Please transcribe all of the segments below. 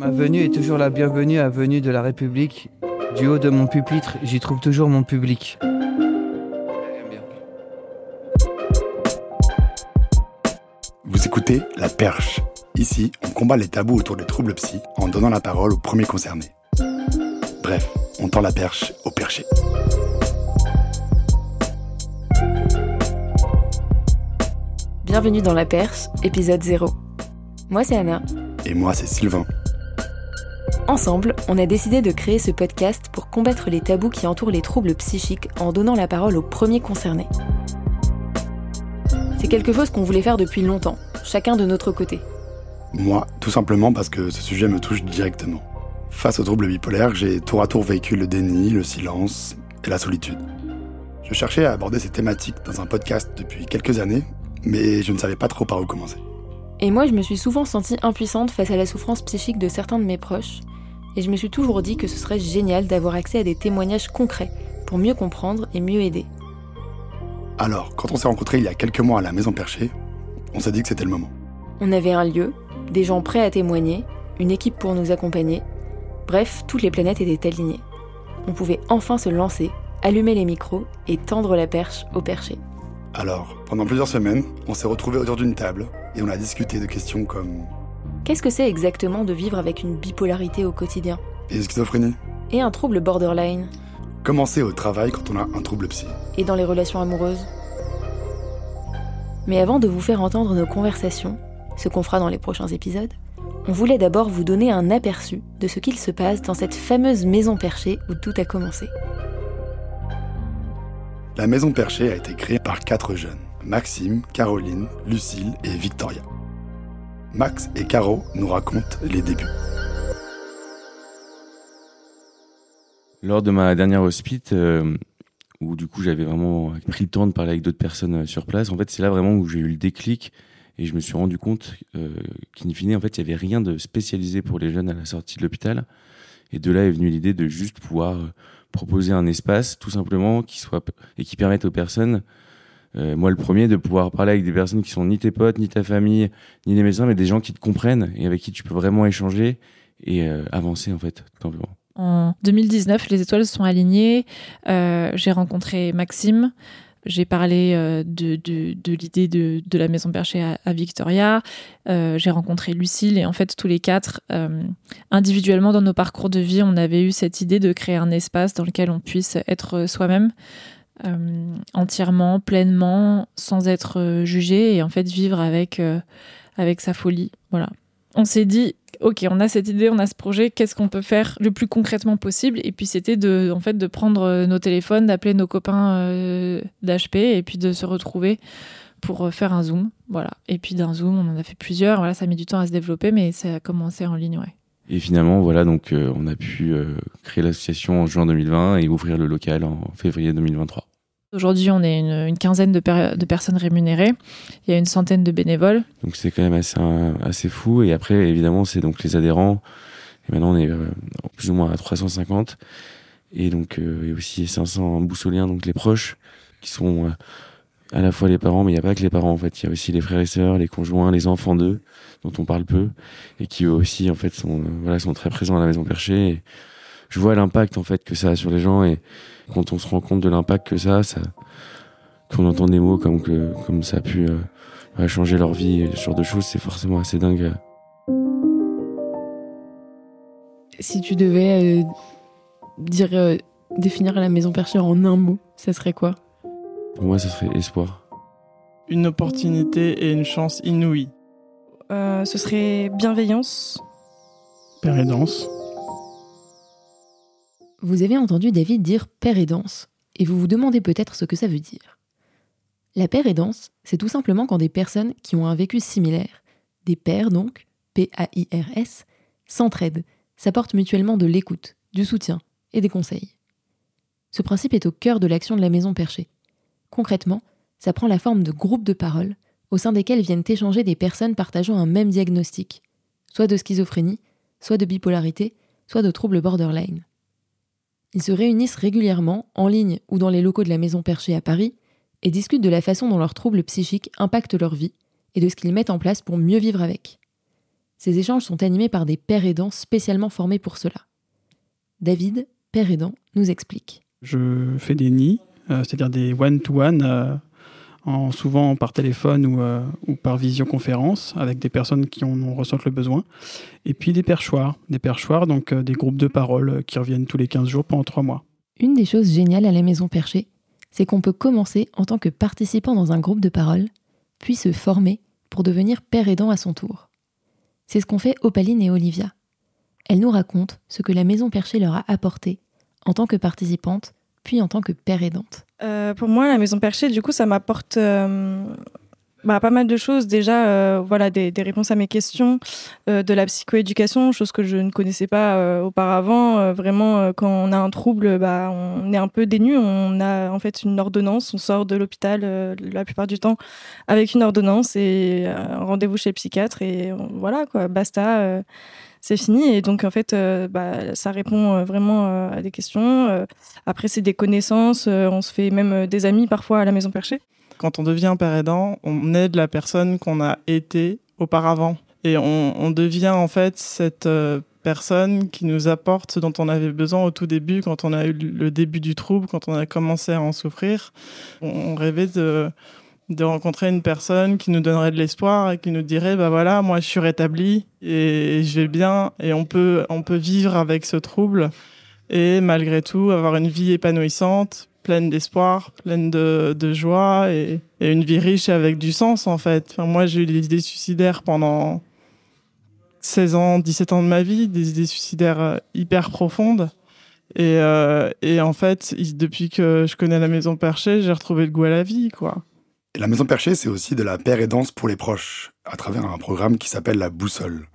Ma venue est toujours la bienvenue à venue de la République. Du haut de mon pupitre, j'y trouve toujours mon public. Vous écoutez La Perche. Ici, on combat les tabous autour des troubles psy en donnant la parole aux premiers concernés. Bref, on tend la perche au perché. Bienvenue dans La Perche, épisode 0. Moi c'est Anna. Et moi, c'est Sylvain. Ensemble, on a décidé de créer ce podcast pour combattre les tabous qui entourent les troubles psychiques en donnant la parole aux premiers concernés. C'est quelque chose qu'on voulait faire depuis longtemps, chacun de notre côté. Moi, tout simplement parce que ce sujet me touche directement. Face aux troubles bipolaires, j'ai tour à tour vécu le déni, le silence et la solitude. Je cherchais à aborder ces thématiques dans un podcast depuis quelques années, mais je ne savais pas trop par où commencer. Et moi, je me suis souvent sentie impuissante face à la souffrance psychique de certains de mes proches, et je me suis toujours dit que ce serait génial d'avoir accès à des témoignages concrets pour mieux comprendre et mieux aider. Alors, quand on s'est rencontrés il y a quelques mois à la Maison Perchée, on s'est dit que c'était le moment. On avait un lieu, des gens prêts à témoigner, une équipe pour nous accompagner. Bref, toutes les planètes étaient alignées. On pouvait enfin se lancer, allumer les micros et tendre la perche au perché. Alors, pendant plusieurs semaines, on s'est retrouvés autour d'une table et on a discuté de questions comme Qu'est-ce que c'est exactement de vivre avec une bipolarité au quotidien et schizophrénie Et un trouble borderline Commencer au travail quand on a un trouble psy. Et dans les relations amoureuses Mais avant de vous faire entendre nos conversations, ce qu'on fera dans les prochains épisodes, on voulait d'abord vous donner un aperçu de ce qu'il se passe dans cette fameuse maison perchée où tout a commencé. La Maison Perchée a été créée par quatre jeunes, Maxime, Caroline, Lucille et Victoria. Max et Caro nous racontent les débuts. Lors de ma dernière hospite, euh, où du coup j'avais vraiment pris le temps de parler avec d'autres personnes euh, sur place, en fait c'est là vraiment où j'ai eu le déclic et je me suis rendu compte euh, qu'in fine, en fait, il n'y avait rien de spécialisé pour les jeunes à la sortie de l'hôpital. Et de là est venue l'idée de juste pouvoir euh, proposer un espace, tout simplement, qui soit et qui permette aux personnes, euh, moi le premier, de pouvoir parler avec des personnes qui sont ni tes potes, ni ta famille, ni des médecins, mais des gens qui te comprennent et avec qui tu peux vraiment échanger et euh, avancer en fait, tout simplement. En 2019, les étoiles se sont alignées. Euh, j'ai rencontré Maxime. J'ai parlé de, l'idée de, la maison perchée à, Victoria. J'ai rencontré Lucille et en fait tous les quatre, individuellement dans nos parcours de vie, on avait eu cette idée de créer un espace dans lequel on puisse être soi-même euh, entièrement, pleinement, sans être euh, jugé et en fait vivre avec, euh, avec sa folie. Voilà. On s'est dit, ok, on a cette idée, on a ce projet, qu'est-ce qu'on peut faire le plus concrètement possible? Et puis c'était de, en fait, de prendre nos téléphones, d'appeler nos copains euh, d'HP et puis de se retrouver pour faire un zoom. Voilà. Et puis d'un zoom, on en a fait plusieurs. Voilà, ça a mis du temps à se développer, mais ça a commencé en ligne. Et finalement, voilà, donc on a pu créer l'association en juin 2020 et ouvrir le local en février 2023. Aujourd'hui, on est une, quinzaine de, per- de personnes rémunérées. Il y a une centaine de bénévoles. Donc c'est quand même assez, assez fou. Et après, évidemment, c'est donc les adhérents. Et maintenant, on est euh, plus ou moins à 350. Et donc, euh, il y a aussi 500 boussoliens, donc les proches, qui sont euh, à la fois les parents, mais il n'y a pas que les parents, en fait. Il y a aussi les frères et sœurs, les conjoints, les enfants d'eux, dont on parle peu, et qui eux aussi, en fait, sont, euh, voilà, sont très présents à la Maison Perchée. Je vois l'impact, en fait, que ça a sur les gens. Et quand on se rend compte de l'impact que ça a, ça qu'on entend des mots comme, que, comme ça a pu euh, changer leur vie, et ce genre de choses, c'est forcément assez dingue. Si tu devais euh, dire, euh, définir la maison perchée en un mot, ça serait quoi? Pour moi, ça serait espoir. Une opportunité et une chance inouïe. Euh, ce serait bienveillance. Père et danse. Vous avez entendu David dire père aidance, et vous vous demandez peut-être ce que ça veut dire. La père aidance, c'est tout simplement quand des personnes qui ont un vécu similaire, des pères donc, P-A-I-R-S, s'entraident, s'apportent mutuellement de l'écoute, du soutien et des conseils. Ce principe est au cœur de l'action de la maison perchée. Concrètement, ça prend la forme de groupes de parole au sein desquels viennent échanger des personnes partageant un même diagnostic, soit de schizophrénie, soit de bipolarité, soit de troubles borderline. Ils se réunissent régulièrement, en ligne ou dans les locaux de la Maison Perchée à Paris, et discutent de la façon dont leurs troubles psychiques impactent leur vie et de ce qu'ils mettent en place pour mieux vivre avec. Ces échanges sont animés par des pères aidants spécialement formés pour cela. David, père aidant, nous explique. Je fais des nids, euh, c'est-à-dire des one-to-one, euh, en, souvent par téléphone ou, euh, ou, par visioconférence, avec des personnes qui en, en, ressentent le besoin. Et puis des perchoirs, des perchoirs, donc des groupes de parole qui reviennent tous les 15 jours pendant 3 mois. Une des choses géniales à la Maison Perchée, c'est qu'on peut commencer en tant que participant dans un groupe de parole, puis se former pour devenir père aidant à son tour. C'est ce qu'ont fait Opaline et Olivia. Elles nous racontent ce que la Maison Perchée leur a apporté en tant que participante, puis en tant que père aidante. Euh, pour moi, la Maison Perchée, du coup, ça m'apporte euh, bah, pas mal de choses. Déjà, euh, voilà, des, réponses à mes questions, de la psychoéducation, chose que je ne connaissais pas auparavant. vraiment, quand on a un trouble, bah, on est un peu dénu. On a en fait une ordonnance. On sort de l'hôpital la plupart du temps avec une ordonnance et un rendez-vous chez le psychiatre. Et voilà, quoi, basta. C'est fini et donc en fait bah, ça répond vraiment à des questions après c'est des connaissances on se fait même des amis parfois à la maison perchée quand on devient père aidant, on aide la personne qu'on a été auparavant. Et on, devient en fait cette euh, personne qui nous apporte ce dont on avait besoin au tout début, quand on a eu le début du trouble, quand on a commencé à en souffrir. On rêvait de, de rencontrer une personne qui nous donnerait de l'espoir et qui nous dirait bah voilà moi je suis rétabli et je vais bien et on peut on peut vivre avec ce trouble et malgré tout avoir une vie épanouissante pleine d'espoir, pleine de, de joie et, et, une vie riche avec du sens en fait. Enfin, moi j'ai eu des idées suicidaires pendant 16 ans, 17 ans de ma vie, des idées suicidaires euh, hyper profondes. Et, euh, et en fait, depuis que je connais la Maison Perchée, j'ai retrouvé le goût à la vie, quoi. La Maison Perchée, c'est aussi de la paire et danse pour les proches, à travers un programme qui s'appelle la Boussole.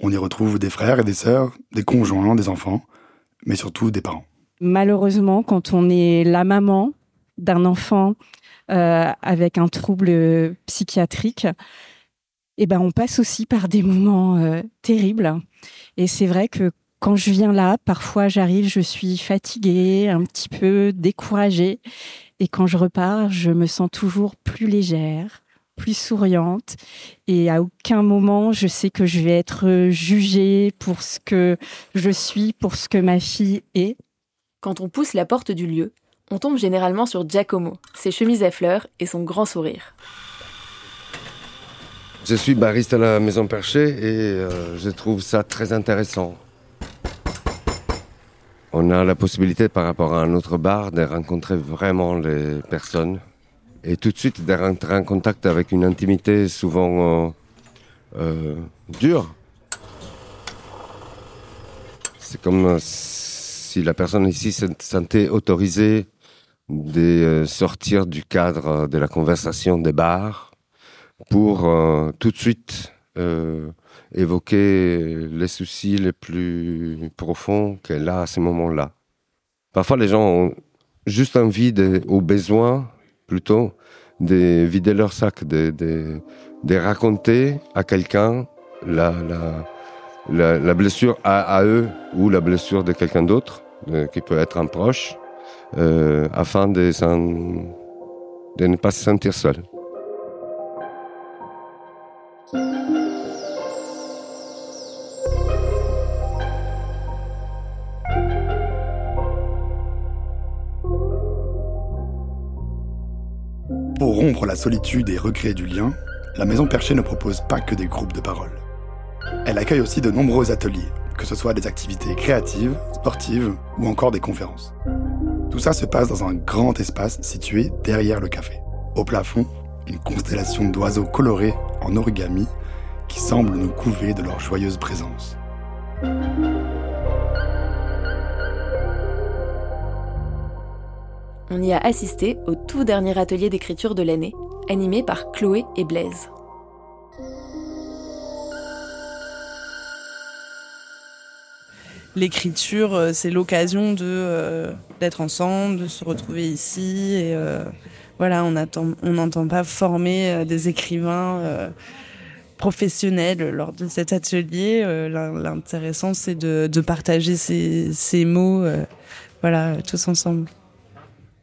On y retrouve des frères et des sœurs, des conjoints, des enfants, mais surtout des parents malheureusement, quand on est la maman d'un enfant euh, avec un trouble psychiatrique, eh ben, on passe aussi par des moments euh, terribles. Et c'est vrai que quand je viens là, parfois j'arrive, je suis fatiguée, un petit peu découragée. Et quand je repars, je me sens toujours plus légère, plus souriante. Et à aucun moment, je sais que je vais être jugée pour ce que je suis, pour ce que ma fille est. Quand on pousse la porte du lieu, on tombe généralement sur Giacomo, ses chemises à fleurs et son grand sourire. Je suis bariste à la Maison Perchée et euh, je trouve ça très intéressant. On a la possibilité par rapport à un autre bar de rencontrer vraiment les personnes et tout de suite de rentrer en contact avec une intimité souvent euh, euh, dure. C'est comme si la personne ici se sentait autorisée de euh, sortir du cadre de la conversation des bars pour euh, tout de suite euh, évoquer les soucis les plus profonds qu'elle a à ce moment-là. Parfois, les gens ont juste envie, de, ou besoin plutôt, de vider leur sac, de, de, raconter à quelqu'un la, la, la, blessure à, eux ou la blessure de quelqu'un d'autre, qui peut être un proche, euh, afin de ne pas se sentir seul. Pour rompre la solitude et recréer du lien, la Maison Perchée ne propose pas que des groupes de parole. Elle accueille aussi de nombreux ateliers, que ce soit des activités créatives, sportives ou encore des conférences. Tout ça se passe dans un grand espace situé derrière le café. Au plafond, une constellation d'oiseaux colorés en origami qui semblent nous couver de leur joyeuse présence. On y a assisté au tout dernier atelier d'écriture de l'année, animé par Chloé et Blaise. l'écriture, euh, c'est l'occasion euh, d'être ensemble, de se retrouver ici. Euh, voilà, on n'entend pas former des écrivains professionnels lors de cet atelier. L'intéressant, c'est de, de, partager ces, ces mots, voilà, tous ensemble.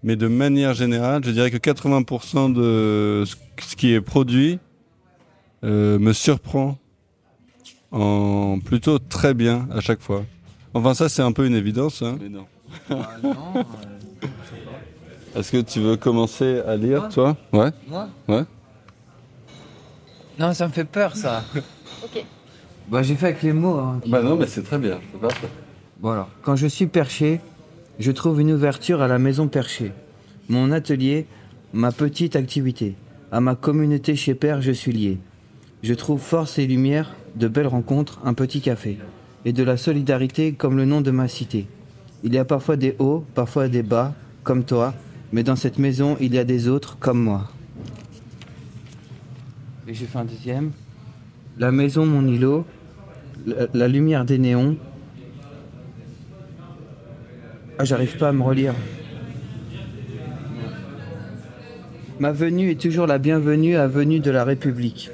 Mais de manière générale, je dirais que 80% de ce qui est produit me surprend en plutôt très bien à chaque fois. Enfin, ça, c'est un peu une évidence. Hein. Mais non. Est-ce que tu veux commencer à lire, Moi toi? Ouais Moi? Ouais Non, ça me fait peur, ça. Bah, j'ai fait avec les mots. hein. Bah non, mais c'est très bien. je pas. Bon alors, quand je suis perché, je trouve une ouverture à la maison perchée. Mon atelier, ma petite activité. À ma communauté chez Père, je suis lié. Je trouve force et lumière, de belles rencontres, un petit café. Et de la solidarité comme le nom de ma cité. Il y a parfois des hauts, parfois des bas, comme toi, mais dans cette maison, il y a des autres comme moi. Et j'ai fait un deuxième. La maison, mon îlot, la, la lumière des néons, ah, j'arrive pas à me relire. Ma venue est toujours la bienvenue à venue de la République.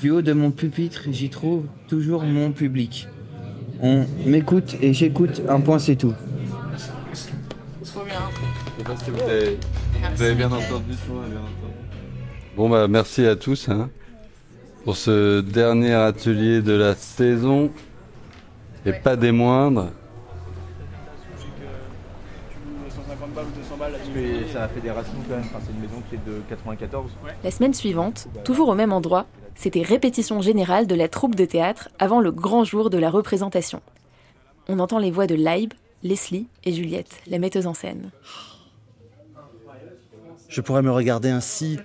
Du haut de mon pupitre, j'y trouve toujours mon public. On m'écoute et j'écoute, un point c'est tout. vous avez, vous avez bien entendu tout, bien entendu. Bon, bah, merci à tous hein, pour ce dernier atelier de la saison. Et pas des moindres. Ça a fait des racines quand même. Enfin, c'est une maison qui est de 94. La semaine suivante, toujours au même endroit, c'était répétition générale de la troupe de théâtre avant le grand jour de la représentation. On entend les voix de Laib, Leslie et Juliette, la metteuse en scène. Je pourrais me regarder ainsi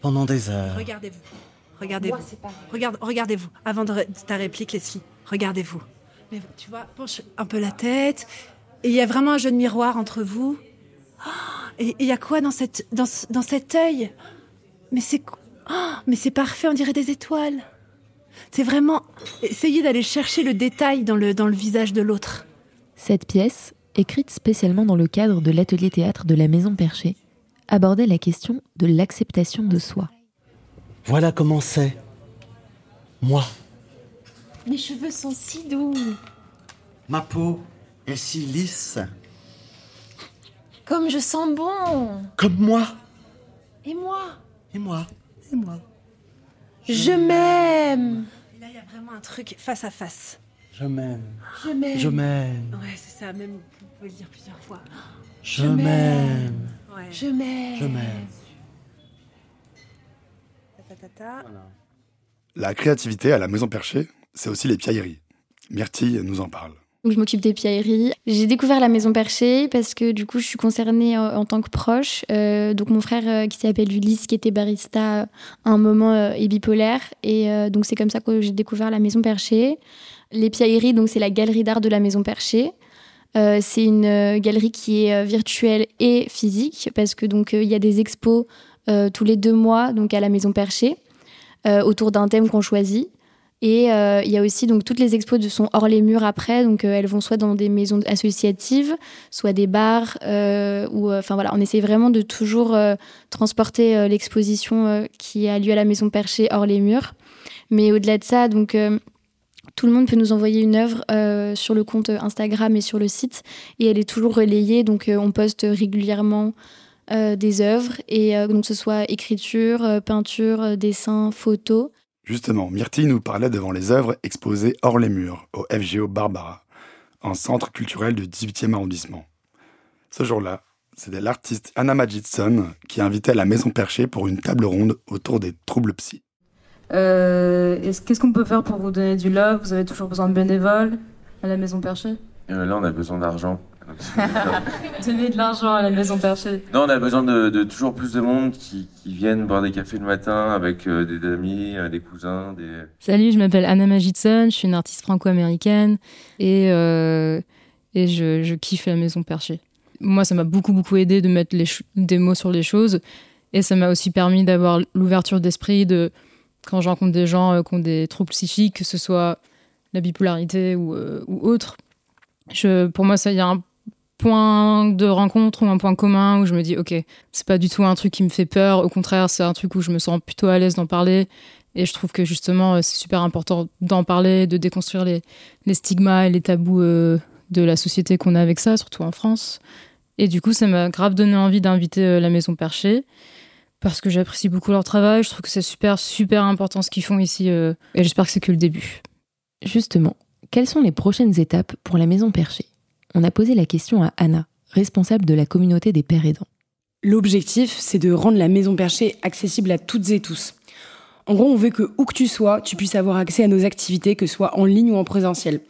pendant des heures. Regardez-vous. Regardez-vous. Regarde, regardez-vous. Avant de ta réplique, Leslie, regardez-vous. Mais tu vois, penche un peu la tête. Et il y a vraiment un jeu de miroir entre vous. Oh, et il y a quoi dans cette dans, ce- dans cet œil? Mais c'est oh, mais c'est parfait, on dirait des étoiles. C'est vraiment essayer d'aller chercher le détail dans le dans le visage de l'autre. Cette pièce, écrite spécialement dans le cadre de l'atelier théâtre de la Maison Perchée, abordait la question de l'acceptation de soi. Voilà comment c'est. Moi, Mes cheveux sont si doux. ma peau est si lisse. Comme je sens bon. Comme moi. Et moi Et moi. Et moi. Je m'aime. Là, il y a vraiment un truc face à face. Je m'aime. Je m'aime. Je m'aime. Ouais, c'est ça, même, vous pouvez le dire plusieurs fois. Je m'aime. Ouais. Je m'aime. Je m'aime. La créativité à la maison perchée, c'est aussi les piailleries. Myrtille nous en parle. Où je m'occupe des piailleries. J'ai découvert la Maison Perchée parce que du coup, je suis concernée en, en tant que proche. Euh, donc, mon frère euh, qui s'appelle Ulysse, qui était barista euh, à un moment, euh, est bipolaire. Et euh, donc, c'est comme ça que j'ai découvert la Maison Perchée. Les piailleries, donc, c'est la galerie d'art de la Maison Perchée. Euh, c'est une euh, galerie qui est euh, virtuelle et physique parce que donc euh, il y a des expos euh, tous les deux mois donc à la Maison Perchée euh, autour d'un thème qu'on choisit. Et euh, il y a aussi donc toutes les expos de sont hors les murs après, donc euh, elles vont soit dans des maisons associatives, soit des bars, euh, ou enfin voilà, on essaie vraiment de toujours transporter l'exposition qui a lieu à la Maison Perchée hors les murs. Mais au-delà de ça, donc tout le monde peut nous envoyer une œuvre sur le compte Instagram et sur le site, et elle est toujours relayée, donc on poste régulièrement des œuvres, et donc ce soit écriture, peinture, dessin, photo. Justement, Myrtille nous parlait devant les œuvres exposées hors les murs, au FGO Barbara, un centre culturel du 18e arrondissement. Ce jour-là, c'était l'artiste Anna Majidson qui invitait la Maison Perchée pour une table ronde autour des troubles psy. Euh, est-ce- Qu'est-ce qu'on peut faire pour vous donner du love? Vous avez toujours besoin de bénévoles à la Maison Perchée? Euh, là, on a besoin d'argent. Donner de l'argent à la Maison Perchée. non, on a besoin de, de toujours plus de monde qui, qui viennent boire des cafés le matin avec euh, des amis, euh, des cousins, des... Salut, je m'appelle Anna Magidson, je suis une artiste franco-américaine et, euh, et je, je kiffe la Maison Perchée. Moi, ça m'a beaucoup, beaucoup aidé de mettre les des mots sur les choses et ça m'a aussi permis d'avoir l'ouverture d'esprit de quand je rencontre des gens euh, qui ont des troubles psychiques, que ce soit la bipolarité ou, euh, ou autre. Je, pour moi, ça, il y a un point de rencontre ou un point commun où je me dis, ok, c'est pas du tout un truc qui me fait peur. Au contraire, c'est un truc où je me sens plutôt à l'aise d'en parler. Et je trouve que justement, euh, c'est super important d'en parler, de déconstruire les, stigmas et les tabous euh, de la société qu'on a avec ça, surtout en France. Et du coup, ça m'a grave donné envie d'inviter euh, la Maison Perchée parce que j'apprécie beaucoup leur travail. Je trouve que c'est super, super important ce qu'ils font ici. et j'espère que c'est que le début. Justement, quelles sont les prochaines étapes pour la maison perchée? On a posé la question à Anna, responsable de la communauté des pères aidants. L'objectif, c'est de rendre la maison perchée accessible à toutes et tous. En gros, on veut que où que tu sois, tu puisses avoir accès à nos activités, que ce soit en ligne ou en présentiel.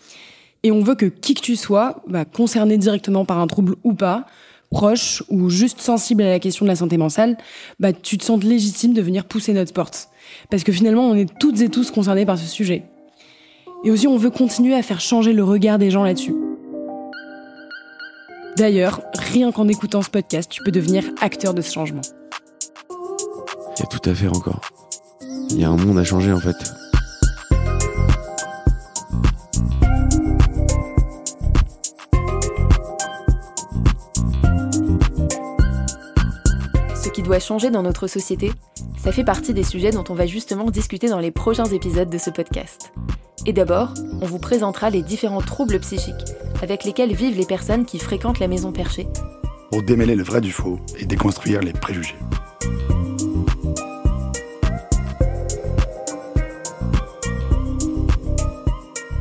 Et on veut que qui que tu sois, bah, concerné directement par un trouble ou pas, proche ou juste sensible à la question de la santé mentale, bah, tu te sens légitime de venir pousser notre porte. Parce que finalement, on est toutes et tous concernés par ce sujet. Et aussi, on veut continuer à faire changer le regard des gens là-dessus. D'ailleurs, rien qu'en écoutant ce podcast, tu peux devenir acteur de ce changement. Il y a tout à faire encore. Il y a un monde à changer en fait. Doit changer dans notre société, ça fait partie des sujets dont on va justement discuter dans les prochains épisodes de ce podcast. Et d'abord, on vous présentera les différents troubles psychiques avec lesquels vivent les personnes qui fréquentent la maison perchée. Pour démêler le vrai du faux et déconstruire les préjugés.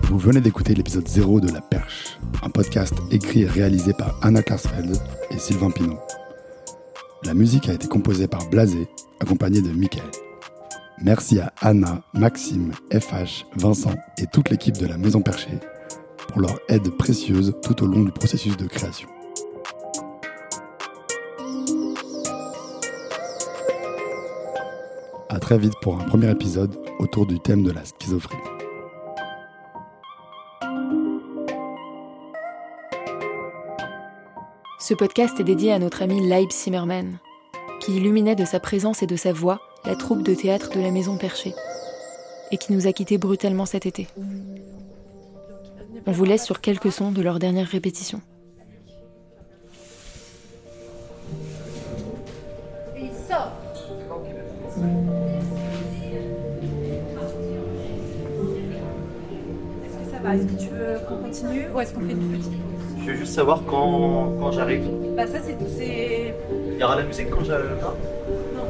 Vous venez d'écouter l'épisode 0 de La Perche, un podcast écrit et réalisé par Anna Klarsfeld et Sylvain Pinot. La musique a été composée par Blasé, accompagné de Mickaël. Merci à Anna, Maxime, FH, Vincent et toute l'équipe de la Maison Perchée pour leur aide précieuse tout au long du processus de création. À très vite pour un premier épisode autour du thème de la schizophrénie. Ce podcast est dédié à notre ami Leib Zimmerman, qui illuminait de sa présence et de sa voix la troupe de théâtre de la Maison Perchée, et qui nous a quittés brutalement cet été. On vous laisse sur quelques sons de leur dernière répétition. Est-ce que tu veux qu'on continue ou est-ce qu'on fait Je veux juste savoir quand, quand j'arrive. Bah ça c'est... c'est- Il y aura la musique quand j'arrive Non,